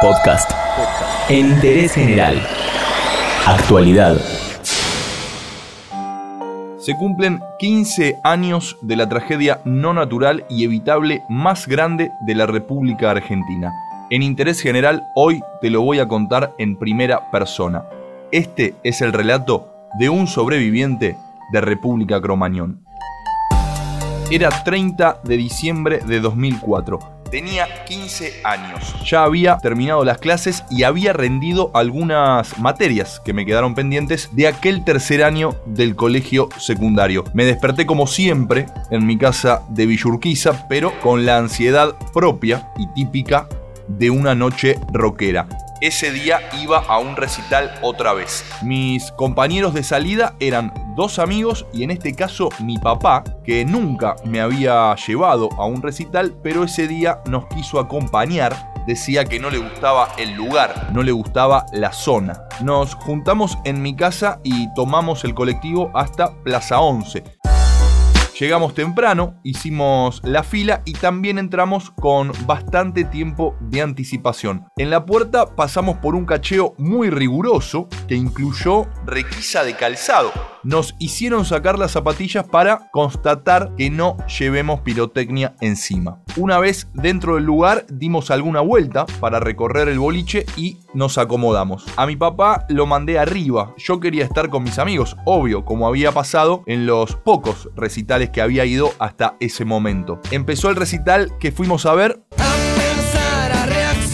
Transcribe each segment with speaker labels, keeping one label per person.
Speaker 1: Podcast. En interés general. Actualidad.
Speaker 2: Se cumplen 15 años de la tragedia no natural y evitable más grande de la República Argentina. En interés general, hoy te lo voy a contar en primera persona. Este es el relato de un sobreviviente de República Cromañón. Era 30 de diciembre de 2004 Tenía 15 años. Ya había terminado las clases y había rendido algunas materias que me quedaron pendientes de aquel tercer año del colegio secundario. Me desperté como siempre en mi casa de Villurquiza, pero con la ansiedad propia y típica de una noche rockera ese día iba a un recital otra vez. Mis compañeros de salida eran dos amigos y en este caso mi papá, que nunca me había llevado a un recital, pero ese día nos quiso acompañar. Decía que no le gustaba el lugar, no le gustaba la zona. Nos juntamos en mi casa y tomamos el colectivo hasta Plaza 11 Llegamos temprano, hicimos la fila y también entramos con bastante tiempo de anticipación. En la puerta pasamos por un cacheo muy riguroso que incluyó requisa de calzado. Nos hicieron sacar las zapatillas para constatar que no llevemos pirotecnia encima. Una vez dentro del lugar dimos alguna vuelta para recorrer el boliche y nos acomodamos. A mi papá lo mandé arriba. Yo quería estar con mis amigos, obvio, como había pasado en los pocos recitales que había ido hasta ese momento. Empezó el recital que fuimos a ver.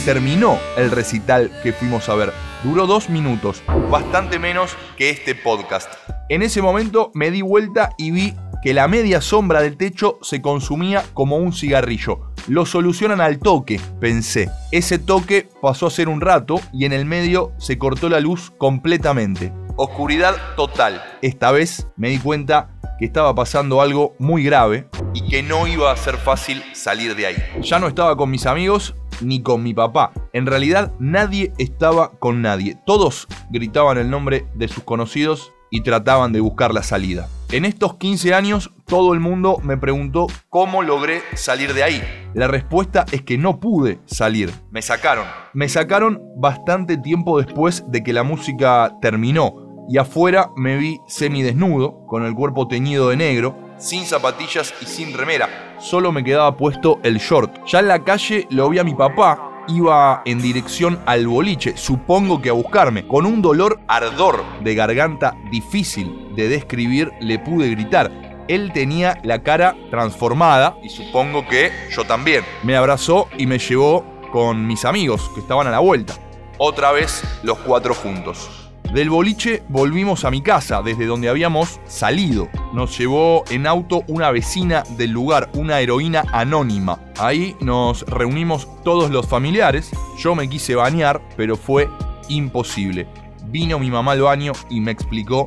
Speaker 2: Terminó el recital que fuimos a ver. Duró dos minutos, bastante menos que este podcast. En ese momento me di vuelta y vi que la media sombra del techo se consumía como un cigarrillo. Lo solucionan al toque, pensé. Ese toque pasó a ser un rato y en el medio se cortó la luz completamente. Oscuridad total. Esta vez me di cuenta que estaba pasando algo muy grave y que no iba a ser fácil salir de ahí. Ya no estaba con mis amigos ni con mi papá. En realidad nadie estaba con nadie. Todos gritaban el nombre de sus conocidos y trataban de buscar la salida. En estos 15 años todo el mundo me preguntó cómo logré salir de ahí. La respuesta es que no pude salir. Me sacaron. Me sacaron bastante tiempo después de que la música terminó y afuera me vi semidesnudo, con el cuerpo teñido de negro, sin zapatillas y sin remera. Solo me quedaba puesto el short. Ya en la calle lo vi a mi papá. Iba en dirección al boliche, supongo que a buscarme. Con un dolor ardor de garganta difícil de describir, le pude gritar. Él tenía la cara transformada y supongo que yo también. Me abrazó y me llevó con mis amigos que estaban a la vuelta. Otra vez los cuatro juntos. Del boliche volvimos a mi casa, desde donde habíamos salido. Nos llevó en auto una vecina del lugar, una heroína anónima. Ahí nos reunimos todos los familiares. Yo me quise bañar, pero fue imposible. Vino mi mamá al baño y me explicó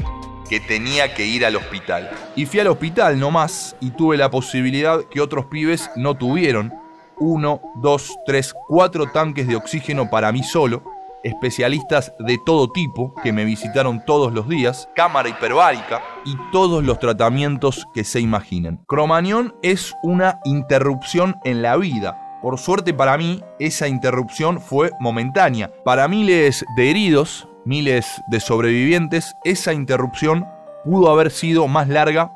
Speaker 2: que tenía que ir al hospital. Y fui al hospital nomás y tuve la posibilidad que otros pibes no tuvieron. Uno, dos, tres, cuatro tanques de oxígeno para mí solo especialistas de todo tipo que me visitaron todos los días, cámara hiperbárica y todos los tratamientos que se imaginen. Cromañón es una interrupción en la vida. Por suerte para mí, esa interrupción fue momentánea. Para miles de heridos, miles de sobrevivientes, esa interrupción pudo haber sido más larga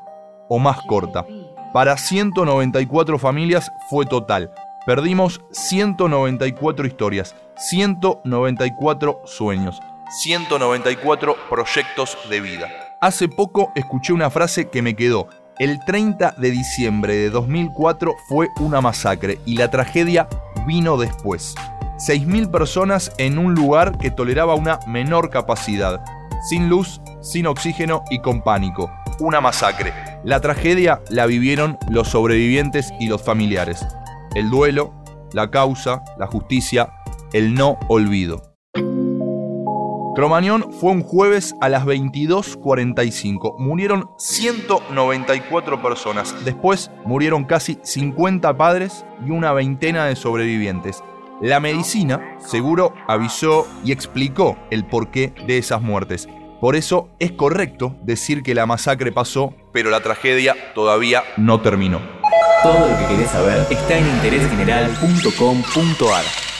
Speaker 2: o más corta. Para 194 familias fue total. Perdimos 194 historias, 194 sueños, 194 proyectos de vida. Hace poco escuché una frase que me quedó. El 30 de diciembre de 2004 fue una masacre y la tragedia vino después. 6.000 personas en un lugar que toleraba una menor capacidad, sin luz, sin oxígeno y con pánico. Una masacre. La tragedia la vivieron los sobrevivientes y los familiares el duelo, la causa, la justicia, el no olvido. Cromañón fue un jueves a las 22.45. Murieron 194 personas. Después murieron casi 50 padres y una veintena de sobrevivientes. La medicina seguro avisó y explicó el porqué de esas muertes. Por eso es correcto decir que la masacre pasó, pero la tragedia todavía no terminó.
Speaker 1: Todo lo que querés saber está en interésgeneral.com.ar.